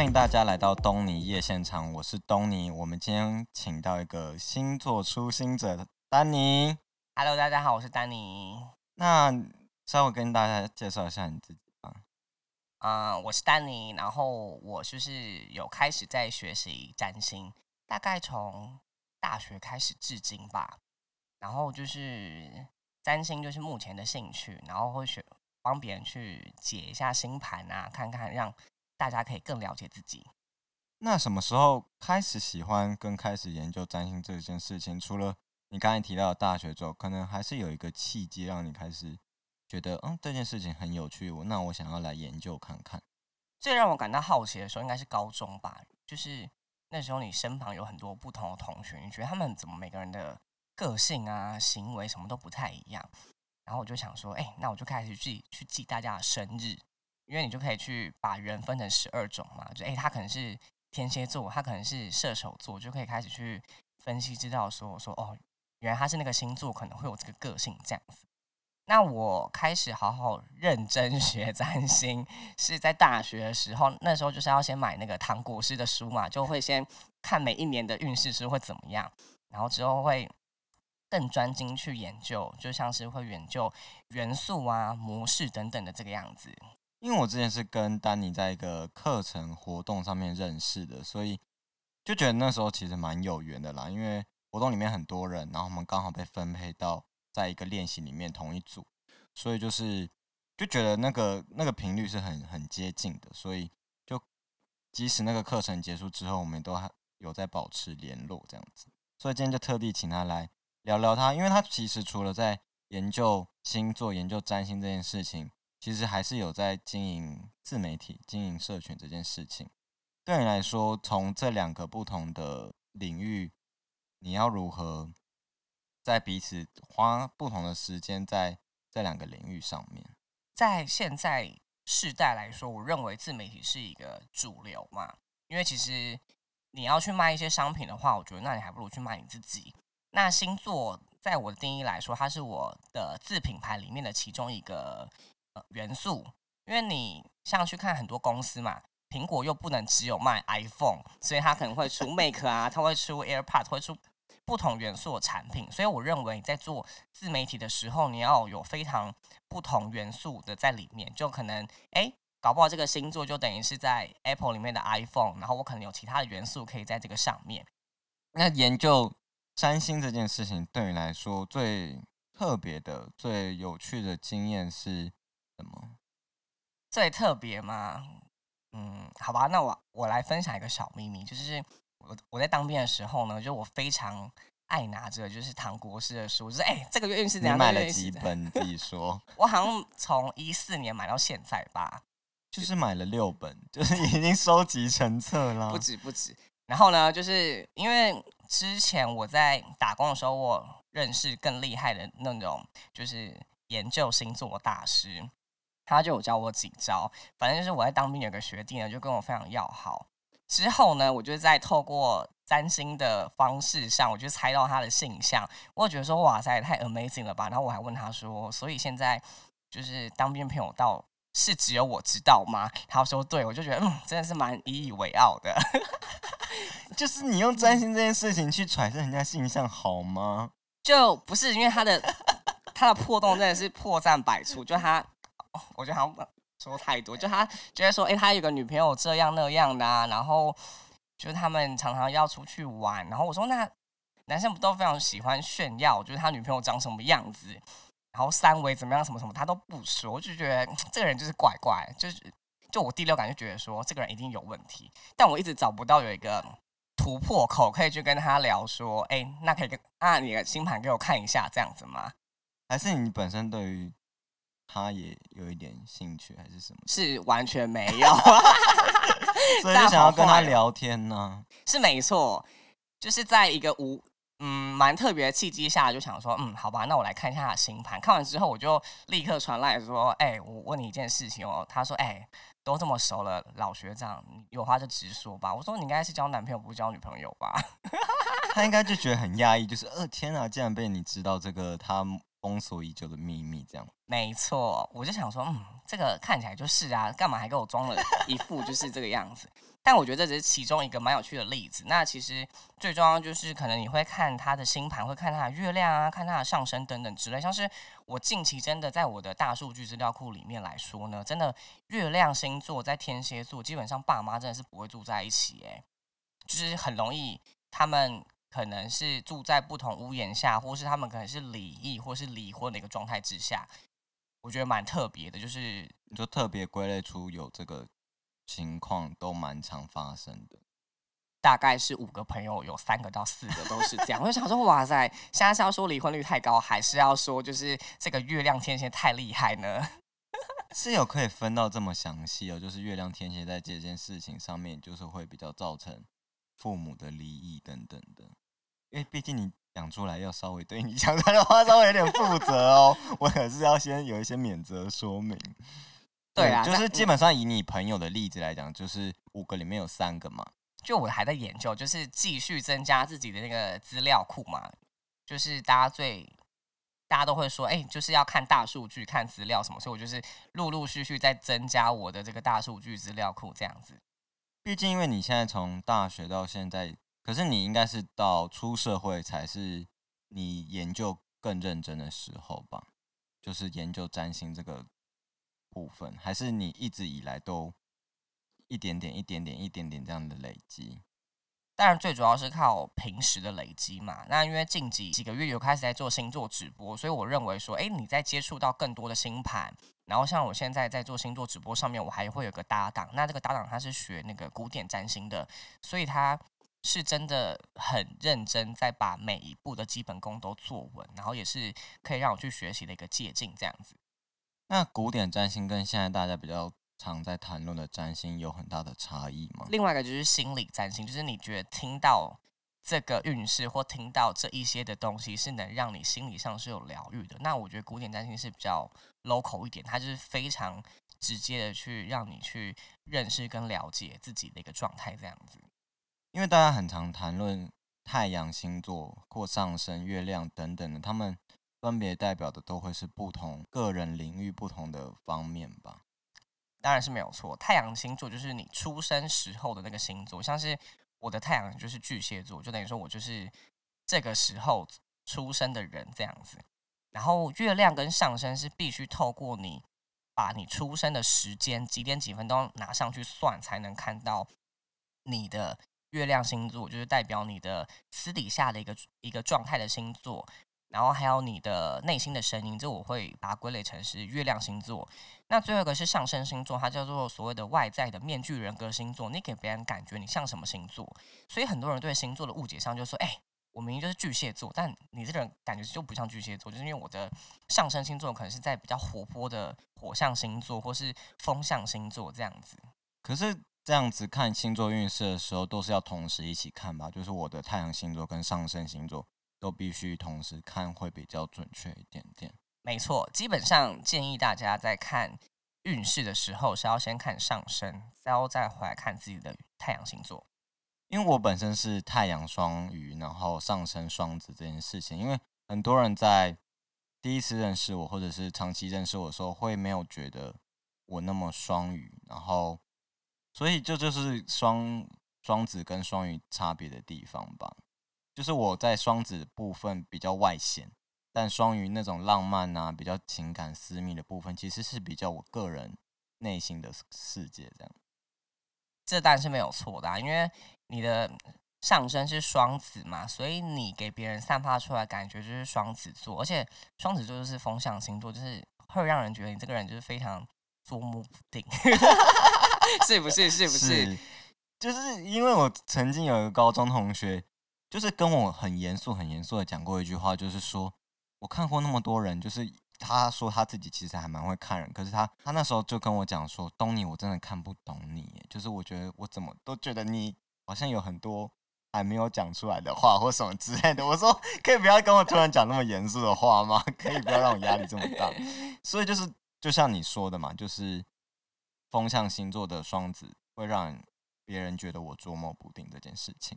欢迎大家来到东尼夜现场，我是东尼。我们今天请到一个星座初心者丹尼。Hello，大家好，我是丹尼。那稍微跟大家介绍一下你自己吧。啊、我是丹尼，然后我就是有开始在学习占星，大概从大学开始至今吧。然后就是占星就是目前的兴趣，然后会学帮别人去解一下星盘啊，看看让大家可以更了解自己。那什么时候开始喜欢跟开始研究占星这件事情？除了你刚才提到的大学之后，可能还是有一个契机让你开始觉得，嗯，这件事情很有趣，我那我想要来研究看看。最让我感到好奇的时候，应该是高中吧。就是那时候你身旁有很多不同的同学，你觉得他们怎么每个人的个性啊、行为什么都不太一样。然后我就想说，哎、那我就开始记去记大家的生日，因为你就可以去把人分成十二种嘛。就哎、他可能是天蝎座，他可能是射手座，就可以开始去分析，知道说说哦，原来他是那个星座，可能会有这个个性这样子。那我开始好好认真 学占星，是在大学的时候，那时候就是要先买那个唐国师的书嘛，就会先看每一年的运势是会怎么样，然后之后会更专精去研究，就像是会研究元素啊、模式等等的这个样子。因为我之前是跟丹尼在一个课程活动上面认识的，所以就觉得那时候其实蛮有缘的啦。因为活动里面很多人，然后我们刚好被分配到在一个练习里面同一组，所以就是就觉得那个那个频率是很很接近的，所以就即使那个课程结束之后，我们都还有在保持联络这样子。所以今天就特地请他来聊聊他，因为他其实除了在研究星座、研究占星这件事情，其实还是有在经营自媒体、经营社群这件事情。对你来说，从这两个不同的领域，你要如何在彼此花不同的时间在这两个领域上面？在现在世代来说，我认为自媒体是一个主流嘛，因为其实你要去卖一些商品的话，我觉得那你还不如去卖你自己。那星座在我的定义来说，它是我的自品牌里面的其中一个呃元素，因为你像去看很多公司嘛。苹果又不能只有卖 iPhone，所以它可能会出 Make 啊，它会出 AirPods，会出不同元素的产品。所以我认为在做自媒体的时候，你要有非常不同元素的在里面，就可能哎，搞不好这个星座就等于是在 Apple 里面的 iPhone，然后我可能有其他的元素可以在这个上面。那研究占星这件事情对你来说最特别的、最有趣的经验是什么？最特别吗？嗯，好吧，那我我来分享一个小秘密，就是我我在当兵的时候呢，就我非常爱拿着就是唐国师的书，就是哎、这个月运势怎样？你买了？几本？你自己说，我好像从一四年买到现在吧，就是买了六本，就是已经收集成册了不。止不止。然后呢，就是因为之前我在打工的时候，我认识更厉害的那种，就是研究星座的大师，他就有教我几招。反正就是我在当兵有个学弟呢，就跟我非常要好。之后呢，我就在透过占星的方式上，我就猜到他的性向。我觉得说，哇塞，太 amazing 了吧！然后我还问他说，所以现在就是当兵朋友到是只有我知道吗？他说对，我就觉得嗯，真的是蛮引以为傲的。就是你用占星这件事情去揣测人家性向，好吗？就不是因为他的他的破洞真的是破绽百出，就他，我觉得好像说太多，就他觉得说，哎、他有个女朋友这样那样的啊，然后就是他们常常要出去玩，然后我说那男生不都非常喜欢炫耀，就是他女朋友长什么样子，然后三围怎么样什么什么，他都不说，我就觉得这个人就是怪怪，就是就我第六感就觉得说这个人一定有问题，但我一直找不到有一个突破口可以去跟他聊说，哎、那可以跟啊你的星盘给我看一下这样子吗？还是你本身对于他也有一点兴趣，还是什么？是完全没有 所以就想要跟他聊天呢、是没错，就是在一个无嗯蛮特别的契机下，就想说，嗯，好吧，那我来看一下他的星盘。看完之后，我就立刻传来说，哎、我问你一件事情哦。他说，哎、都这么熟了，老学长，你有话就直说吧。我说，你应该是交男朋友，不是交女朋友吧？他应该就觉得很压抑，就是呃天啊，竟然被你知道这个他封锁已久的秘密，这样。没错，我就想说，嗯，这个看起来就是啊，干嘛还给我装了一副就是这个样子？但我觉得这只是其中一个蛮有趣的例子。那其实最重要就是可能你会看他的星盘，会看他的月亮啊，看他的上升等等之类。像是我近期真的在我的大数据资料库里面来说呢，真的月亮星座在天蝎座，基本上爸妈真的是不会住在一起，诶，就是很容易他们可能是住在不同屋檐下，或是他们可能是离异或是离婚的一个状态之下。我觉得蛮特别的，就是你就特别归类出有这个。情况都蛮常发生的，大概是五个朋友有三个到四个都是这样。我就想说，哇塞，现在是要说离婚率太高，还是要说就是这个月亮天蝎太厉害呢？是有可以分到这么详细哦，就是月亮天蝎在这件事情上面，就是会比较造成父母的离异等等的。因为毕竟你讲出来要稍微对你讲出来的话稍微有点负责哦，我可是要先有一些免责说明。对啊，就是基本上以你朋友的例子来讲，就是五个里面有三个嘛。就我还在研究，就是继续增加自己的那个资料库嘛。就是大家最大家都会说，哎，就是要看大数据、看资料什么，所以我就是陆陆续续在增加我的这个大数据资料库这样子。毕竟因为你现在从大学到现在，可是你应该是到出社会才是你研究更认真的时候吧？就是研究占星这个。部分还是你一直以来都一点点、一点点、一点点这样的累积，当然最主要是靠平时的累积嘛。那因为近几几个月有开始在做星座直播，所以我认为说，哎，你在接触到更多的星盘，然后像我现在在做星座直播上面，我还会有个搭档。那这个搭档他是学那个古典占星的，所以他是真的很认真，在把每一步的基本功都做稳，然后也是可以让我去学习的一个借鉴，这样子。那古典占星跟现在大家比较常在谈论的占星有很大的差异吗？另外一个就是心理占星，就是你觉得听到这个运势或听到这一些的东西是能让你心理上是有疗愈的。那我觉得古典占星是比较 local 一点，它就是非常直接的去让你去认识跟了解自己的一个状态这样子。因为大家很常谈论太阳星座或上升、月亮等等的，他们。分别代表的都会是不同个人领域不同的方面吧，当然是没有错。太阳星座就是你出生时候的那个星座，像是我的太阳就是巨蟹座，就等于说我就是这个时候出生的人这样子。然后月亮跟上升是必须透过你把你出生的时间几点几分都拿上去算，才能看到你的月亮星座，就是代表你的私底下的一个一个状态的星座。然后还有你的内心的声音，这我会把它归类成是月亮星座。那最后一个是上升星座，它叫做所谓的外在的面具人格星座。你给别人感觉你像什么星座？所以很多人对星座的误解上就说：“哎，我明明就是巨蟹座，但你这个人感觉就不像巨蟹座，就是因为我的上升星座可能是在比较活泼的火象星座或是风象星座这样子。”可是这样子看星座运势的时候，都是要同时一起看吧？就是我的太阳星座跟上升星座。都必须同时看会比较准确一点点。没错，基本上建议大家在看运势的时候是要先看上升，然后再回来看自己的太阳星座。因为我本身是太阳双鱼，然后上升双子这件事情，因为很多人在第一次认识我或者是长期认识我的时候，会没有觉得我那么双鱼，然后所以这就是双双子跟双鱼差别的地方吧。就是我在双子部分比较外显，但双鱼那种浪漫啊、比较情感私密的部分，其实是比较我个人内心的世界这样。这当然是没有错的，啊，因为你的上升是双子嘛，所以你给别人散发出来感觉就是双子座，而且双子座就是风象星座，就是会让人觉得你这个人就是非常捉摸不定，是不是？是不是？就是因为我曾经有一个高中同学。就是跟我很严肃、很严肃的讲过一句话，就是说我看过那么多人，就是他说他自己其实还蛮会看人，可是他他那时候就跟我讲说，东尼我真的看不懂你，就是我觉得我怎么都觉得你好像有很多还没有讲出来的话或什么之类的。我说可以不要跟我突然讲那么严肃的话吗？可以不要让我压力这么大。所以就是就像你说的嘛，就是风象星座的双子会让别人觉得我捉摸不定这件事情。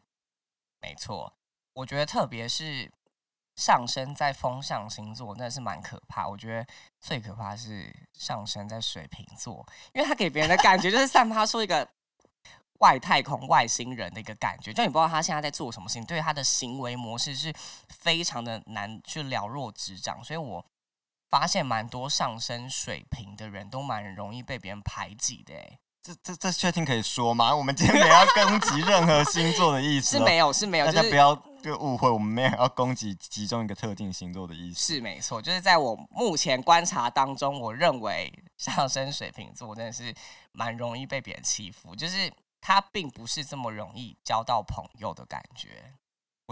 没错，我觉得特别是上升在风象星座，那是蛮可怕。我觉得最可怕是上升在水瓶座，因为他给别人的感觉就是散发出一个外太空外星人的一个感觉，就你不知道他现在在做什么事情，对他的行为模式是非常的难去了若指掌，所以我发现蛮多上升水平的人都蛮容易被别人排挤的。哎，这这这确定可以说吗？我们今天没有攻击任何星座的意思，是没有是没有，大家不要就误会，我们没有要攻击其中一个特定星座的意思。是没错，就是在我目前观察当中，我认为上升水瓶座真的是蛮容易被别人欺负，就是。他并不是这么容易交到朋友的感觉。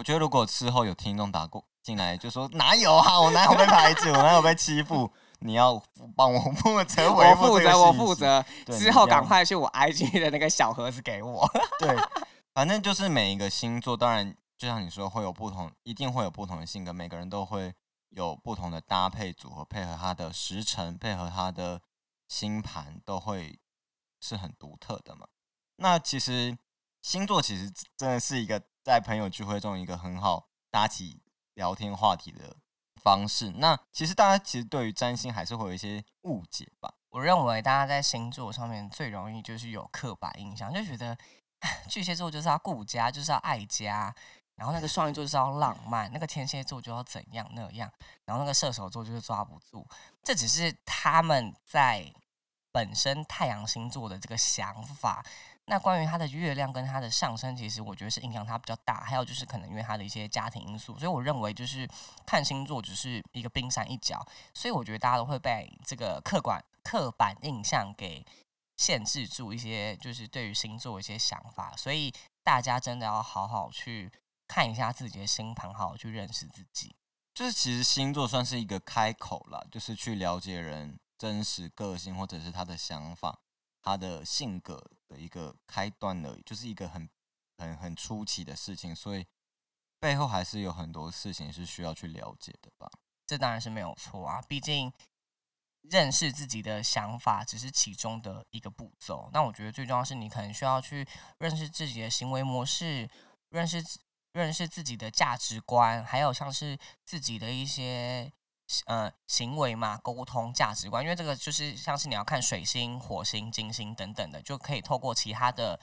我觉得如果之后有听众打过进来，就说哪有啊，我哪有被排挤，我哪有被欺负？你要帮我负责，我负责，我负责。之后赶快去我 IG 的那个小盒子给我。对，反正就是每一个星座，当然就像你说，会有不同，一定会有不同的性格，每个人都会有不同的搭配组合，配合他的时辰，配合他的星盘，都会是很独特的嘛。那其实星座其实真的是一个在朋友聚会中一个很好搭起聊天话题的方式。那其实大家其实对于占星还是会有一些误解吧？我认为大家在星座上面最容易就是有刻板印象，就觉得 巨蟹座就是要顾家，就是要爱家，然后那个双鱼座就是要浪漫，那个天蝎座就要怎样那样，然后那个射手座就是抓不住。这只是他们在本身太阳星座的这个想法。那关于他的月亮跟他的上升，其实我觉得是影响他比较大。还有就是可能因为他的一些家庭因素，所以我认为就是看星座只是一个冰山一角。所以我觉得大家都会被这个客观刻板印象给限制住一些，就是对于星座一些想法。所以大家真的要好好去看一下自己的星盘，好好去认识自己。就是其实星座算是一个开口了，就是去了解人真实个性或者是他的想法。他的性格的一个开端而已，就是一个很很很初期的事情，所以背后还是有很多事情是需要去了解的吧。这当然是没有错啊，毕竟认识自己的想法只是其中的一个步骤。那我觉得最重要是你可能需要去认识自己的行为模式，认识认识自己的价值观，还有像是自己的一些。呃，行为嘛，沟通价值观，因为这个就是像是你要看水星、火星、金星等等的，就可以透过其他的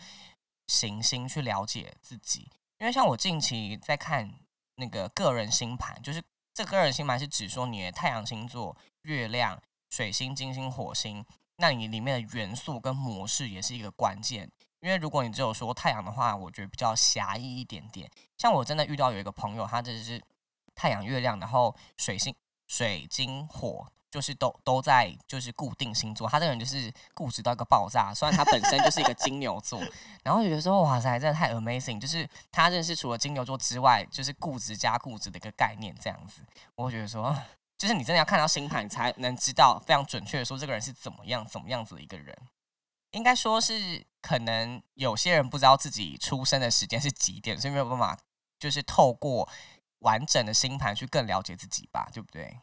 行星去了解自己。因为像我近期在看那个个人星盘，就是这个人星盘是指说你的太阳星座、月亮、水星、金星、火星，那你里面的元素跟模式也是一个关键。因为如果你只有说太阳的话，我觉得比较狭义一点点。像我真的遇到有一个朋友，他就是太阳、月亮，然后水星。水金火就是都都在就是固定星座，他这个人就是固执到一个爆炸。虽然他本身就是一个金牛座，然后觉得说哇塞，真的太 amazing，就是他认识除了金牛座之外，就是固执加固执的一个概念这样子。我会觉得说，就是你真的要看到星盘，你才能知道非常准确的说这个人是怎么样怎么样子的一个人。应该说是可能有些人不知道自己出生的时间是几点，所以没有办法就是透过。完整的星盘去更了解自己吧，对不对？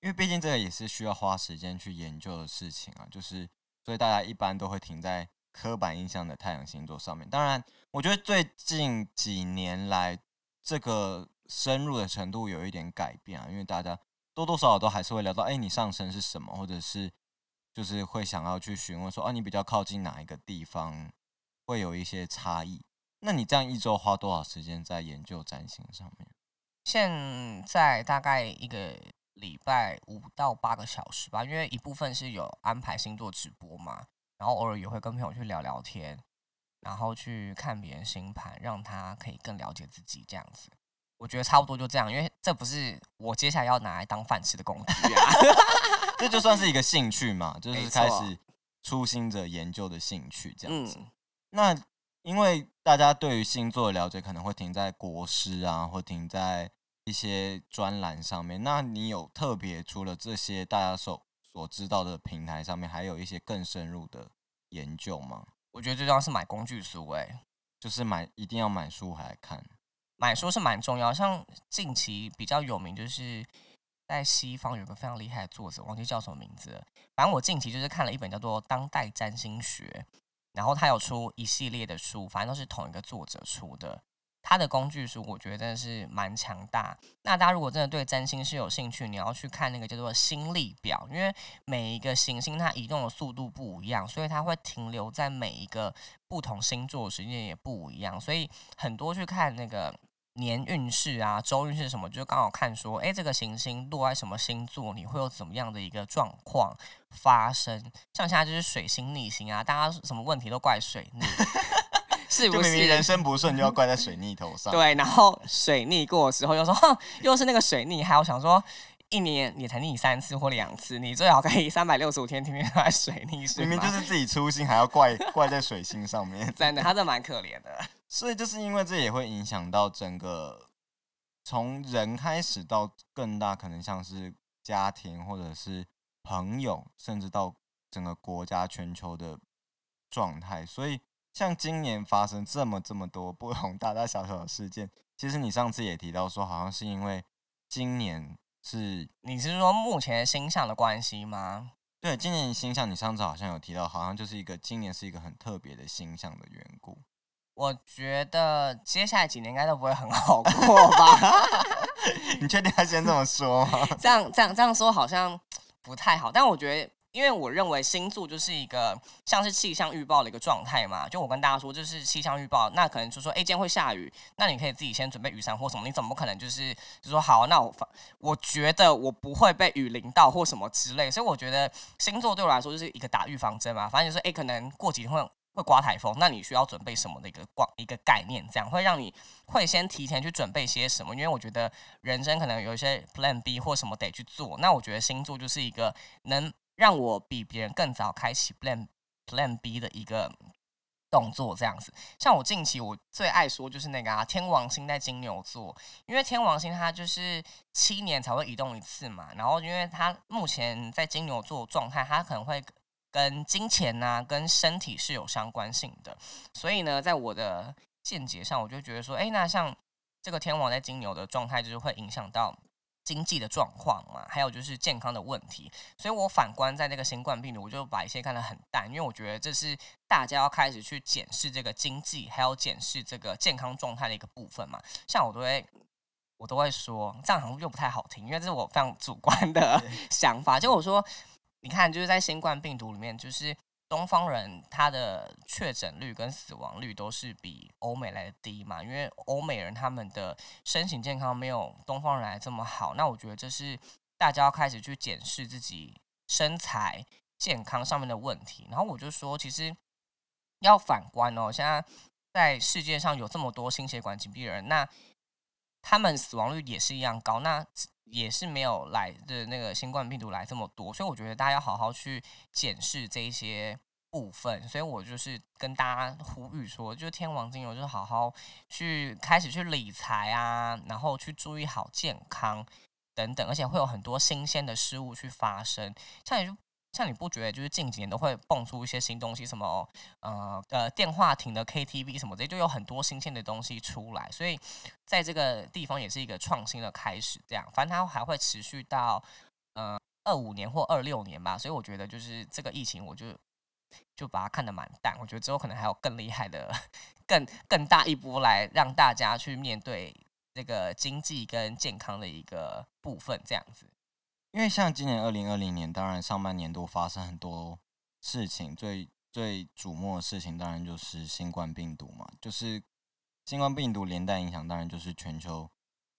因为毕竟这个也是需要花时间去研究的事情啊。就是所以大家一般都会停在刻板印象的太阳星座上面。当然，我觉得最近几年来这个深入的程度有一点改变啊。因为大家多多少少都还是会聊到，哎，你上升是什么，或者是就是会想要去询问说，啊，你比较靠近哪一个地方，会有一些差异。那你这样一周花多少时间在研究占星上面？现在大概一个礼拜五到八个小时吧，因为一部分是有安排星座直播嘛，然后偶尔也会跟朋友去聊聊天，然后去看别人星盘，让他可以更了解自己这样子。我觉得差不多就这样，因为这不是我接下来要拿来当饭吃的工具啊，这就算是一个兴趣嘛，就是开始初心者研究的兴趣这样子。那因为大家对于星座的了解可能会停在国师啊，或停在一些专栏上面。那你有特别除了这些大家所所知道的平台上面，还有一些更深入的研究吗？我觉得最重要是买工具书，哎，就是买一定要买书来看。买书是蛮重要，像近期比较有名，就是在西方有个非常厉害的作者，忘记叫什么名字了。反正我近期就是看了一本叫做《当代占星学》。然后他有出一系列的书，反正都是同一个作者出的。他的工具书我觉得真的是蛮强大。那大家如果真的对占星是有兴趣，你要去看那个叫做星力表，因为每一个行星它移动的速度不一样，所以它会停留在每一个不同星座的时间也不一样。所以很多去看那个年运势啊、周运势什么，就刚好看说，哎，这个行星落在什么星座，你会有怎么样的一个状况发生。像现在就是水星逆行啊，大家什么问题都怪水逆。是不是人生不顺就要怪在水逆头上？对，然后水逆过的时候又说，哼，又是那个水逆，还有想说，一年也才逆三次或两次，你最好可以三百六十五天天天在水逆，明明就是自己粗心，还要怪怪在水星上面，真的，他这蛮可怜的。所以就是因为这也会影响到整个从人开始到更大，可能像是家庭或者是朋友，甚至到整个国家全球的状态，所以。像今年发生这么这么多不同 大大小小的事件，其实你上次也提到说，好像是因为今年是你是说目前星象的关系吗？对，今年星象你上次好像有提到，好像就是一个今年是一个很特别的星象的缘故。我觉得接下来几年应该都不会很好过吧？你确定要先这么说吗？这样这样这样说好像不太好，但我觉得。因为我认为星座就是一个像是气象预报的一个状态嘛，就我跟大家说，就是气象预报，那可能就说，哎，今天会下雨，那你可以自己先准备雨伞或什么，你怎么可能就是就说好，那我我觉得我不会被雨淋到或什么之类，所以我觉得星座对我来说就是一个打预防针嘛，反正就是，哎，可能过几天会会刮台风，那你需要准备什么的一个光一个概念，这样会让你会先提前去准备些什么，因为我觉得人生可能有一些 Plan B 或什么得去做，那我觉得星座就是一个能。让我比别人更早开启 Plan Plan B 的一个动作，这样子。像我近期我最爱说就是那个啊，天王星在金牛座，因为天王星它就是七年才会移动一次嘛。然后，因为它目前在金牛座状态，它可能会跟金钱呐、跟身体是有相关性的。所以呢，在我的见解上，我就觉得说，哎，那像这个天王在金牛的状态，就是会影响到。经济的状况嘛，还有就是健康的问题，所以我反观在这个新冠病毒，我就把一些看得很淡，因为我觉得这是大家要开始去检视这个经济，还有检视这个健康状态的一个部分嘛。像我都会，我都会说，这样好像又不太好听，因为这是我非常主观的 想法。就我说，你看，就是在新冠病毒里面，就是。东方人他的确诊率跟死亡率都是比欧美来的低嘛，因为欧美人他们的身体健康没有东方人来这么好。那我觉得这是大家要开始去检视自己身材健康上面的问题。然后我就说，其实要反观哦，现在在世界上有这么多心血管疾病人，那他们死亡率也是一样高，那也是没有来的那个新冠病毒来这么多，所以我觉得大家要好好去检视这一些部分。所以我就是跟大家呼吁说，就天王精油，就是好好去开始去理财啊，然后去注意好健康等等，而且会有很多新鲜的事物去发生，像也就。像你不觉得就是近几年都会蹦出一些新东西，什么呃呃电话亭的 KTV 什么的，就有很多新鲜的东西出来，所以在这个地方也是一个创新的开始。这样，反正它还会持续到呃二五年或二六年吧。所以我觉得就是这个疫情，我就就把它看得蛮淡。我觉得之后可能还有更厉害的、更更大一波来让大家去面对这个经济跟健康的一个部分，这样子。因为像今年二零二零年，当然上半年都发生很多事情，最最瞩目的事情当然就是新冠病毒嘛。就是新冠病毒连带影响，当然就是全球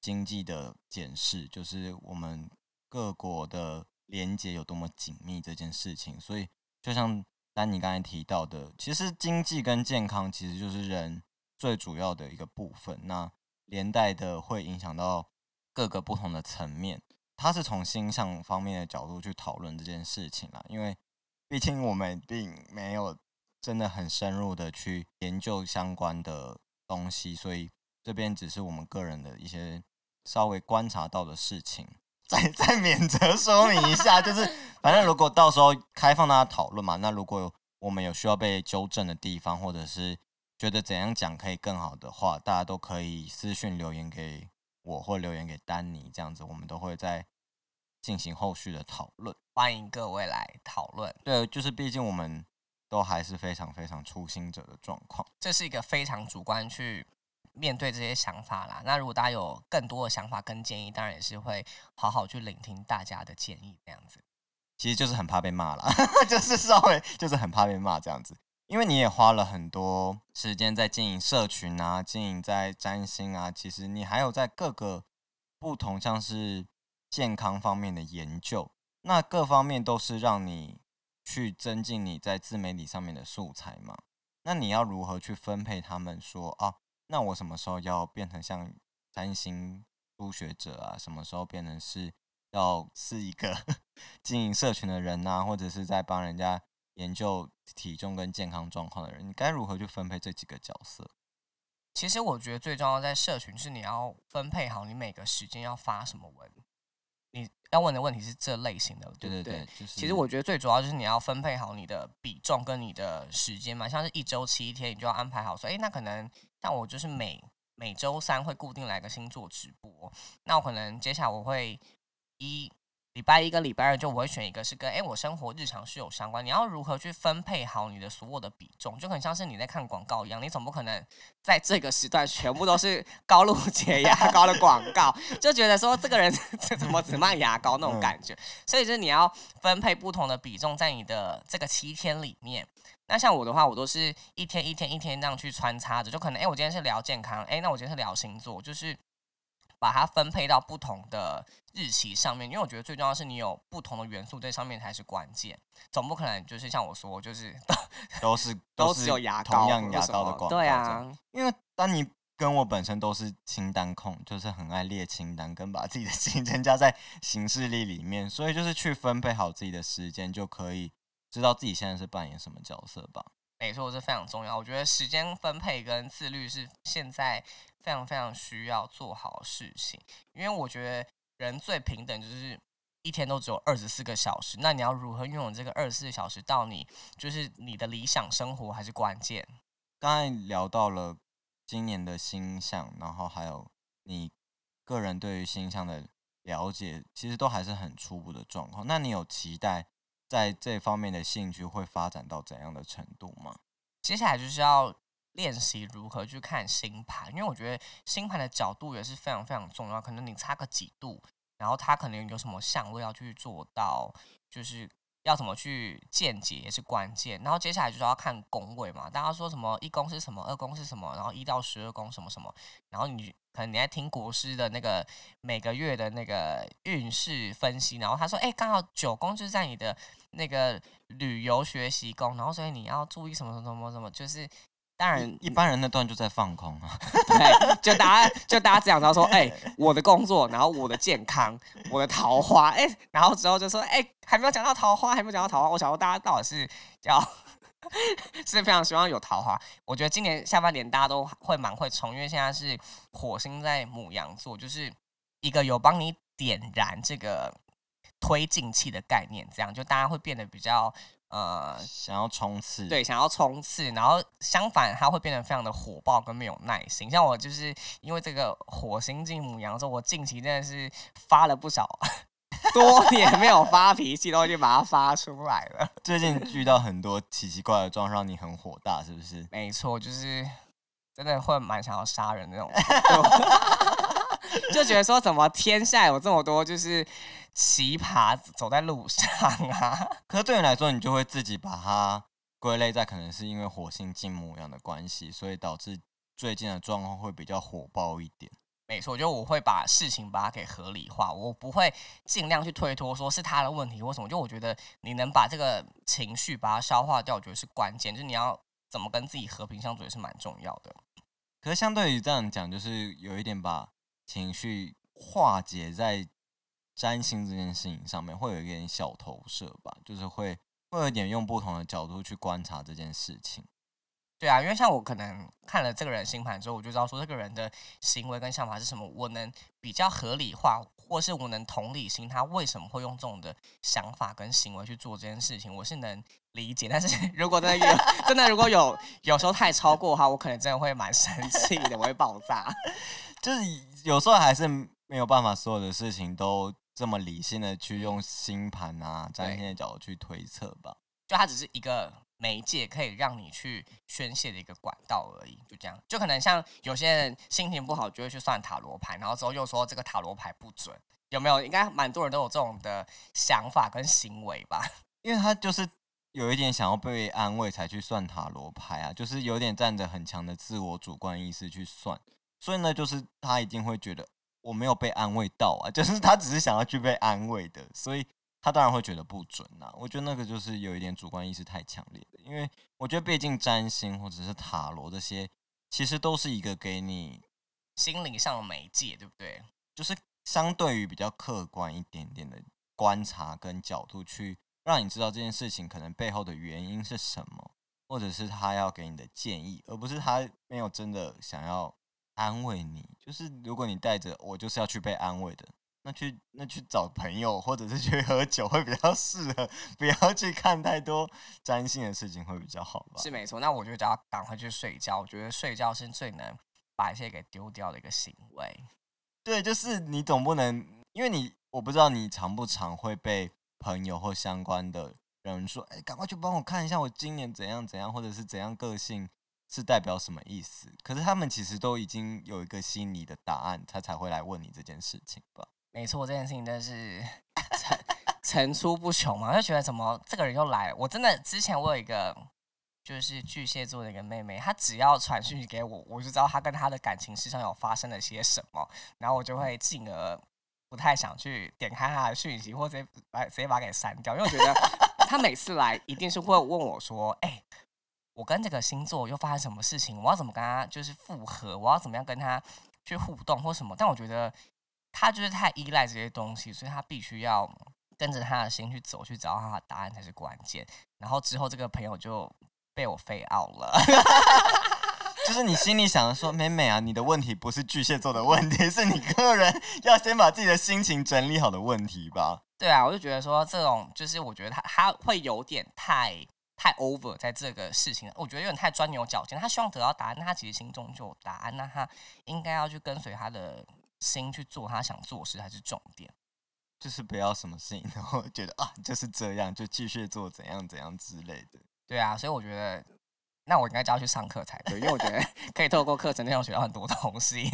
经济的检视，就是我们各国的连接有多么紧密这件事情。所以，就像丹尼刚才提到的，其实经济跟健康其实就是人最主要的一个部分。那连带的会影响到各个不同的层面。他是从星象方面的角度去讨论这件事情啦，因为毕竟我们并没有真的很深入的去研究相关的东西，所以这边只是我们个人的一些稍微观察到的事情，再 再免责说明一下，就是反正如果到时候开放大家讨论嘛，那如果我们有需要被纠正的地方，或者是觉得怎样讲可以更好的话，大家都可以私信留言给。我或留言给丹尼，这样子我们都会在进行后续的讨论，欢迎各位来讨论。对，就是毕竟我们都还是非常非常初心者的状况，这是一个非常主观去面对这些想法啦。那如果大家有更多的想法跟建议，当然也是会好好去聆听大家的建议，这样子。其实就是很怕被骂啦，就是稍微就是很怕被骂这样子，因为你也花了很多时间在经营社群啊，经营在占星啊，其实你还有在各个不同像是健康方面的研究，那各方面都是让你去增进你在自媒体上面的素材嘛。那你要如何去分配他们？说啊，那我什么时候要变成像占星初学者啊？什么时候变成是？要是一个 经营社群的人呐，或者是在帮人家研究体重跟健康状况的人，你该如何去分配这几个角色？其实我觉得最重要在社群是你要分配好你每个时间要发什么文。你要问的问题是这类型的，对对对。就是其实我觉得最主要就是你要分配好你的比重跟你的时间嘛，像是一周七天，你就要安排好说，哎，那可能但我就是每每周三会固定来个星座直播，那我可能接下来我会。一礼拜一跟礼拜二就我会选一个是跟哎我生活日常是有相关，你要如何去分配好你的所有的比重，就很像是你在看广告一样，你总不可能在这个时段全部都是高露洁牙 膏的广告，就觉得说这个人 怎么只卖牙膏那种感觉，所以就是你要分配不同的比重在你的这个七天里面。那像我的话，我都是一天一天一天这样去穿插着，就可能哎我今天是聊健康，哎那我今天是聊星座，就是。把它分配到不同的日期上面，因为我觉得最重要是你有不同的元素在上面才是关键，总不可能就是像我说，就是 都是 都是有牙膏同样牙膏的广告，对啊，因为当你跟我本身都是清单控，就是很爱列清单，跟把自己的行程 加在行事历里面，所以就是去分配好自己的时间，就可以知道自己现在是扮演什么角色吧。没错，这非常重要。我觉得时间分配跟自律是现在非常非常需要做好事情。因为我觉得人最平等就是一天都只有二十四个小时，那你要如何拥有这个二十四小时到你就是你的理想生活还是关键。刚才聊到了今年的星象，然后还有你个人对于星象的了解，其实都还是很初步的状况。那你有期待？在这方面的兴趣会发展到怎样的程度吗？接下来就是要练习如何去看星盘，因为我觉得星盘的角度也是非常非常重要。可能你差个几度，然后它可能有什么相位要去做到，就是。要怎么去见解也是关键，然后接下来就是要看宫位嘛。大家说什么一宫是什么，二宫是什么，然后一到十二宫什么什么，然后你可能你在听国师的那个每个月的那个运势分析，然后他说，哎，刚好九宫就是在你的那个旅游学习工，然后所以你要注意什么什么什么什么，就是。当然，一般人那段就在放空啊。对，就大家就大家只想知道说，哎，我的工作，然后我的健康，我的桃花，哎，然后之后就说，哎，还没有讲到桃花，还没有讲到桃花。我想说，大家到底是要 是非常希望有桃花。我觉得今年下半年大家都会蛮会冲，因为现在是火星在母羊座，就是一个有帮你点燃这个推进器的概念，这样就大家会变得比较。呃，想要冲刺，对，想要冲刺，然后相反，他会变得非常的火爆跟没有耐心。像我就是因为这个火星进母羊，说我近期真的是发了不少，多 年没有发脾气，都已经把它发出来了。最近遇到很多奇奇怪的状况，让你很火大，是不是？没错，就是真的会蛮想要杀人那种。就觉得说，怎么天下有这么多就是奇葩走在路上啊？可是对你来说，你就会自己把它归类在可能是因为火星进母羊的关系，所以导致最近的状况会比较火爆一点。没错，就我会把事情把它给合理化，我不会尽量去推脱说是他的问题或什么。就我觉得你能把这个情绪把它消化掉，我觉得是关键。就是你要怎么跟自己和平相处也是蛮重要的。可是相对于这样讲，就是有一点把。情绪化解在占星这件事情上面，会有一点小投射吧，就是会会有点用不同的角度去观察这件事情。对啊，因为像我可能看了这个人星盘之后，我就知道说这个人的行为跟想法是什么，我能比较合理化，或是我能同理心，他为什么会用这种的想法跟行为去做这件事情，我是能理解。但是 如果真的有真的如果有有时候太超过的话，我可能真的会蛮生气的，我会爆炸。就是有时候还是没有办法，所有的事情都这么理性的去用星盘啊、占星的角度去推测吧。就它只是一个媒介，可以让你去宣泄的一个管道而已。就这样，就可能像有些人心情不好就会去算塔罗牌，然后之后又说这个塔罗牌不准，有没有？应该蛮多人都有这种的想法跟行为吧？因为他就是有一点想要被安慰才去算塔罗牌啊，就是有点站着很强的自我主观意识去算，所以呢，就是他一定会觉得我没有被安慰到啊，就是他只是想要去被安慰的，所以。他当然会觉得不准呐，我觉得那个就是有一点主观意识太强烈了，因为我觉得毕竟占星或者是塔罗这些，其实都是一个给你心灵上的媒介，对不对？就是相对于比较客观一点点的观察跟角度，去让你知道这件事情可能背后的原因是什么，或者是他要给你的建议，而不是他没有真的想要安慰你。就是如果你带着我就是要去被安慰的。那去那去找朋友，或者是去喝酒会比较适合，不要去看太多占星的事情会比较好吧？是没错。那我就只要赶快去睡觉。我觉得睡觉是最能把一些给丢掉的一个行为。对，就是你总不能，因为你我不知道你常不常会被朋友或相关的人说：“哎，赶快去帮我看一下我今年怎样怎样，或者是怎样个性是代表什么意思？”可是他们其实都已经有一个心理的答案，他才会来问你这件事情吧。没错，这件事情真是 层层出不穷嘛，就觉得怎么这个人又来。我真的之前我有一个就是巨蟹座的一个妹妹，她只要传讯息给我，我就知道她跟她的感情事上有发生了些什么，然后我就会进而不太想去点开她的讯息，或者把直接把给删掉，因为我觉得她每次来一定是会问我说：“哎，我跟这个星座又发生什么事情？我要怎么跟他就是复合？我要怎么样跟他去互动或什么？”但我觉得。他就是太依赖这些东西，所以他必须要跟着他的心去走，去找到他的答案才是关键。然后之后这个朋友就被我飞 out 了。就是你心里想的说，美美啊，你的问题不是巨蟹座的问题，是你个人要先把自己的心情整理好的问题吧？对啊，我就觉得说这种，就是我觉得他他会有点太太 over 在这个事情，我觉得有点太钻牛角尖。他希望得到答案，那他其实心中就有答案，那他应该要去跟随他的。心去做他想做事才是重点，就是不要什么事情，然后觉得啊就是这样，就继续做怎样怎样之类的。对啊，所以我觉得，那我应该就要去上课才对，因为我觉得 可以透过课程内容学到很多东西。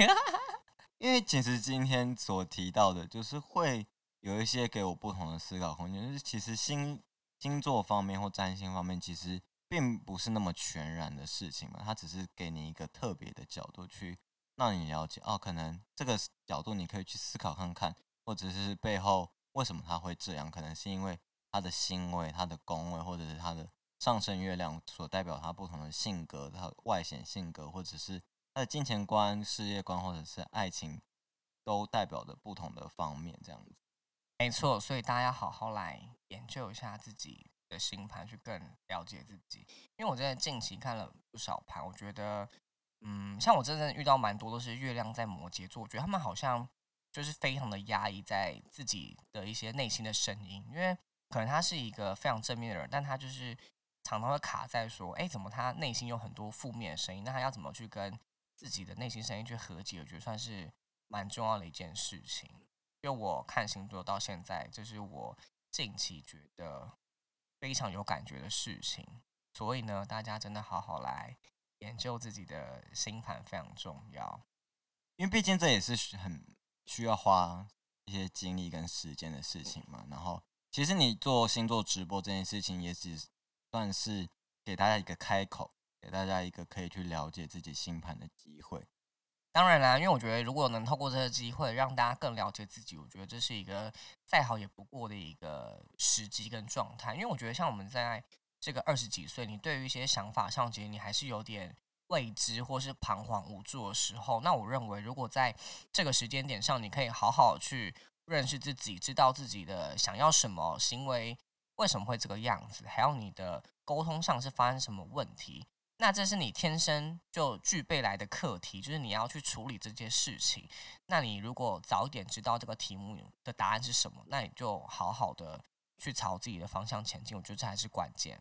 因为其实今天所提到的，就是会有一些给我不同的思考空间。就是其实星星座方面或占星方面，其实并不是那么全然的事情嘛，它只是给你一个特别的角度去。让你了解哦，可能这个角度你可以去思考看看，或者是背后为什么他会这样？可能是因为他的星位、他的宫位，或者是他的上升月亮所代表他不同的性格，他外显性格，或者是他的金钱观、事业观，或者是爱情，都代表着不同的方面。这样子，没错。所以大家要好好来研究一下自己的星盘，去更了解自己。因为我在近期看了不少盘，我觉得。嗯，像我真正遇到蛮多都是月亮在摩羯座，我觉得他们好像就是非常的压抑在自己的一些内心的声音，因为可能他是一个非常正面的人，但他就是常常会卡在说，哎，怎么他内心有很多负面的声音？那他要怎么去跟自己的内心声音去和解？我觉得算是蛮重要的一件事情。因为我看星座到现在，这是我近期觉得非常有感觉的事情，所以呢，大家真的好好来。研究自己的星盘非常重要，因为毕竟这也是很需要花一些精力跟时间的事情嘛。然后，其实你做星座直播这件事情，也只算是给大家一个开口，给大家一个可以去了解自己星盘的机会。当然啦，因为我觉得如果能透过这个机会让大家更了解自己，我觉得这是一个再好也不过的一个时机跟状态。因为我觉得像我们在。这个二十几岁，你对于一些想法上，其实你还是有点未知或是彷徨无助的时候。那我认为，如果在这个时间点上，你可以好好去认识自己，知道自己的想要什么行为，为什么会这个样子，还有你的沟通上是发生什么问题。那这是你天生就具备来的课题，就是你要去处理这件事情。那你如果早点知道这个题目的答案是什么，那你就好好的。去朝自己的方向前进，我觉得这还是关键。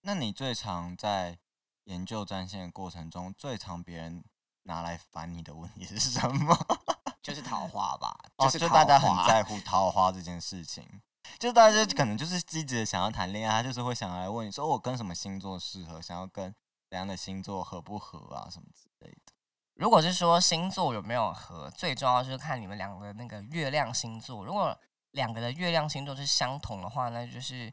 那你最常在研究战线的过程中，最常别人拿来烦你的问题是什么？就是桃花吧，哦，就大家很在乎桃花这件事情。就大家就可能就是积极的想要谈恋爱，他就是会想要来问你说我跟什么星座适合，想要跟怎样的星座合不合啊什么之类的。如果是说星座有没有合，最重要就是看你们两个的那个月亮星座。如果两个的月亮星座是相同的话，那就是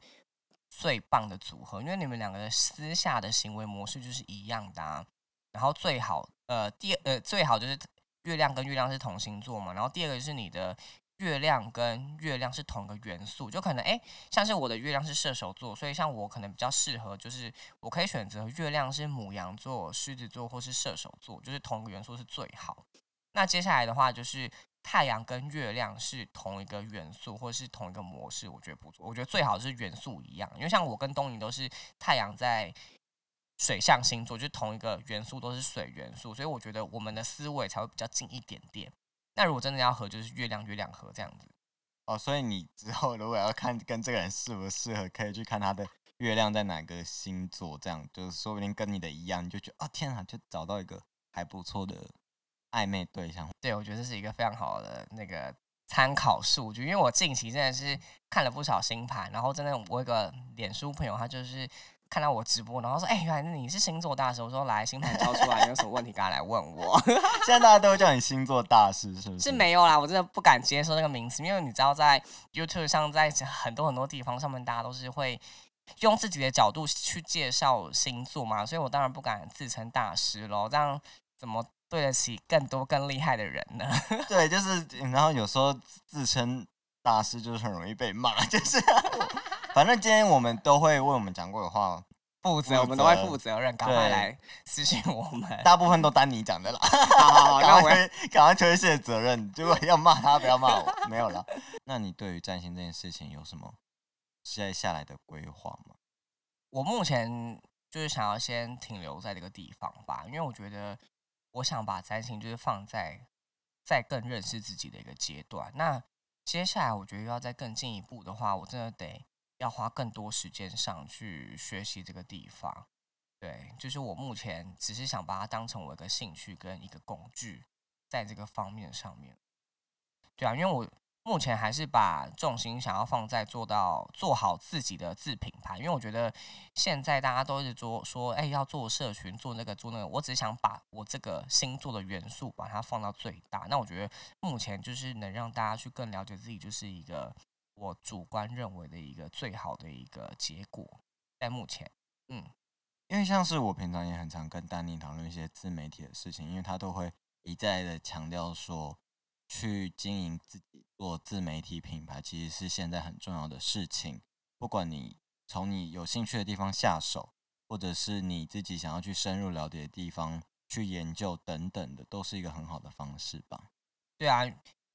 最棒的组合，因为你们两个的私下的行为模式就是一样的啊。然后最好呃第呃最好就是月亮跟月亮是同星座嘛，然后第二个是你的。月亮跟月亮是同个元素，就可能诶，像是我的月亮是射手座，所以像我可能比较适合，就是我可以选择月亮是母羊座、狮子座或是射手座，就是同一个元素是最好。那接下来的话就是太阳跟月亮是同一个元素或是同一个模式，我觉得不错。我觉得最好是元素一样，因为像我跟东尼都是太阳在水象星座，就同一个元素都是水元素，所以我觉得我们的思维才会比较近一点点。那如果真的要合，就是月亮月亮合这样子哦。所以你之后如果要看跟这个人适不适合，可以去看他的月亮在哪个星座，这样就是说不定跟你的一样，你就觉得哦天啊，就找到一个还不错的暧昧对象。对，我觉得这是一个非常好的那个参考数据，因为我近期真的是看了不少星盘，然后真的我有个脸书朋友，他就是。看到我直播，然后说：“哎，原来你是星座大师。”我说：“来，星盘交出来，有什么问题赶快来问我。” 现在大家都会叫你星座大师，是不是？是没有啦，我真的不敢接受那个名词，因为你知道，在 YouTube 上，在很多很多地方上面，大家都是会用自己的角度去介绍星座嘛，所以我当然不敢自称大师喽。这样怎么对得起更多更厉害的人呢？对，就是，然后有时候自称大师就是很容易被骂，就是。反正今天我们都会为我们讲过的话负责，我们都会负责任，赶快来私信我们。大部分都单你讲的啦，好好好，赶快赶快推卸责任。如果要骂他，不要骂我，没有了。那你对于占星这件事情有什么接下来的规划吗？我目前就是想要先停留在这个地方吧，因为我觉得我想把占星就是放在在更认识自己的一个阶段。那接下来我觉得要再更进一步的话，我真的得。要花更多时间上去学习这个地方，对，就是我目前只是想把它当成我一个兴趣跟一个工具，在这个方面上面，对啊，因为我目前还是把重心想要放在做到做好自己的自品牌，因为我觉得现在大家都是做说，哎，要做社群，做那个做那个，我只是想把我这个星座的元素把它放到最大。那我觉得目前就是能让大家去更了解自己，就是一个。我主观认为的一个最好的一个结果，在目前，嗯，因为像是我平常也很常跟丹尼讨论一些自媒体的事情，因为他都会一再的强调说，去经营自己做自媒体品牌，其实是现在很重要的事情。不管你从你有兴趣的地方下手，或者是你自己想要去深入了解的地方去研究等等的，都是一个很好的方式吧。对啊。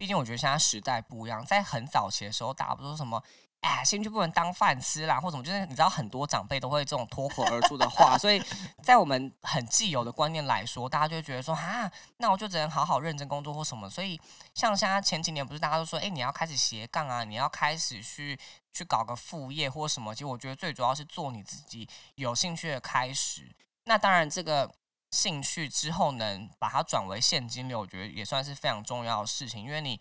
毕竟我觉得现在时代不一样，在很早期的时候，大家不说什么，哎，兴趣不能当饭吃啦，或什么，就是你知道，很多长辈都会这种脱口而出的话，所以在我们很既有的观念来说，大家就会觉得说，啊，那我就只能好好认真工作或什么。所以像现在前几年，不是大家都说，哎，你要开始斜杠啊，你要开始去去搞个副业或什么。其实我觉得最主要是做你自己有兴趣的开始。那当然这个。兴趣之后能把它转为现金流，我觉得也算是非常重要的事情。因为你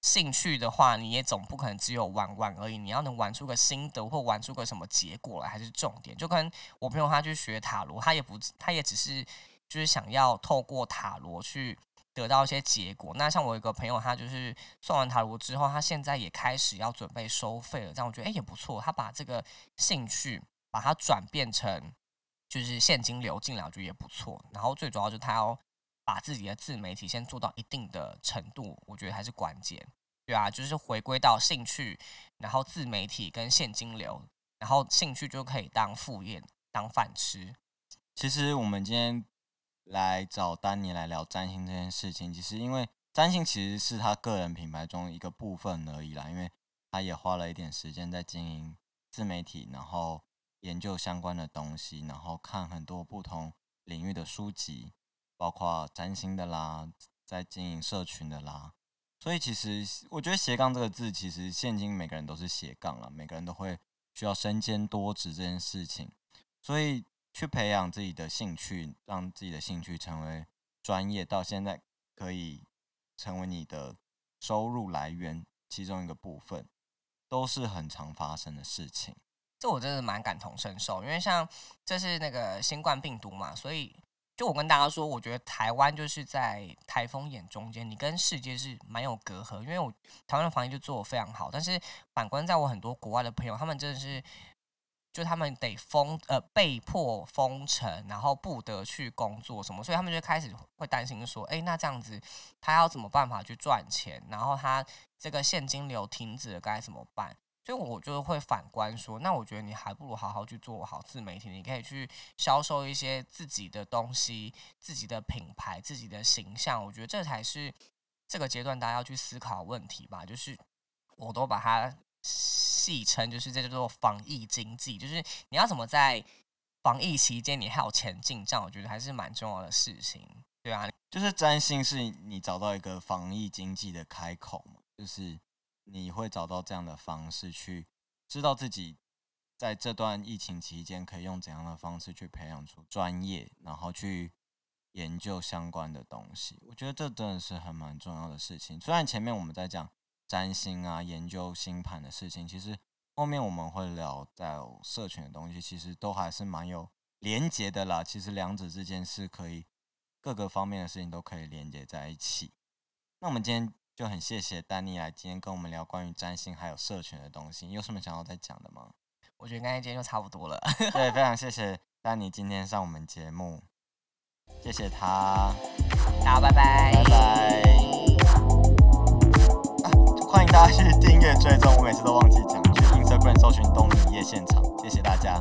兴趣的话，你也总不可能只有玩玩而已，你要能玩出个心得或玩出个什么结果来，还是重点。就跟我朋友他去学塔罗，他也不，他也只是就是想要透过塔罗去得到一些结果。那像我一个朋友，他就是算完塔罗之后，他现在也开始要准备收费了。这样我觉得哎也不错，他把这个兴趣把它转变成。就是现金流进来，我觉得也不错。然后最主要就是他要把自己的自媒体先做到一定的程度，我觉得还是关键。对啊，就是回归到兴趣，然后自媒体跟现金流，然后兴趣就可以当副业当饭吃。其实我们今天来找丹尼来聊占星这件事情，其实因为占星其实是他个人品牌中一个部分而已啦，因为他也花了一点时间在经营自媒体，然后。研究相关的东西，然后看很多不同领域的书籍，包括占星的啦，在经营社群的啦。所以其实我觉得斜杠这个字，其实现今每个人都是斜杠了，每个人都会需要身兼多职这件事情。所以去培养自己的兴趣，让自己的兴趣成为专业，到现在可以成为你的收入来源其中一个部分。都是很常发生的事情。这我真的蛮感同身受，因为像这是那个新冠病毒嘛，所以就我跟大家说，我觉得台湾就是在台风眼中间，你跟世界是蛮有隔阂。因为我台湾的防疫就做的非常好，但是反观在我很多国外的朋友，他们真的是。就他们得封呃被迫封城，然后不得去工作什么，所以他们就开始会担心说，哎，那这样子他要怎么办法去赚钱？然后他这个现金流停止了该怎么办？所以我就会反观说，那我觉得你还不如好好去做好自媒体，你可以去销售一些自己的东西、自己的品牌、自己的形象。我觉得这才是这个阶段大家要去思考问题吧。就是我都把它。戏称就是这叫做防疫经济，就是你要怎么在防疫期间你还有钱进账，我觉得还是蛮重要的事情，对啊，就是占星是你找到一个防疫经济的开口，就是你会找到这样的方式去知道自己在这段疫情期间可以用怎样的方式去培养出专业，然后去研究相关的东西。我觉得这真的是很蛮重要的事情。虽然前面我们在讲。占星啊，研究星盘的事情，其实后面我们会聊到社群的东西，其实都还是蛮有连接的啦。其实两者之间是可以各个方面的事情都可以连接在一起。那我们今天就很谢谢丹尼来今天跟我们聊关于占星还有社群的东西，你有什么想要再讲的吗？我觉得刚才今天就差不多了。对，非常谢谢丹尼今天上我们节目，谢谢他，大家拜拜，拜拜。欢迎大家去订阅追踪，我每次都忘记讲，去 Instagram 搜寻东尼夜现场，谢谢大家。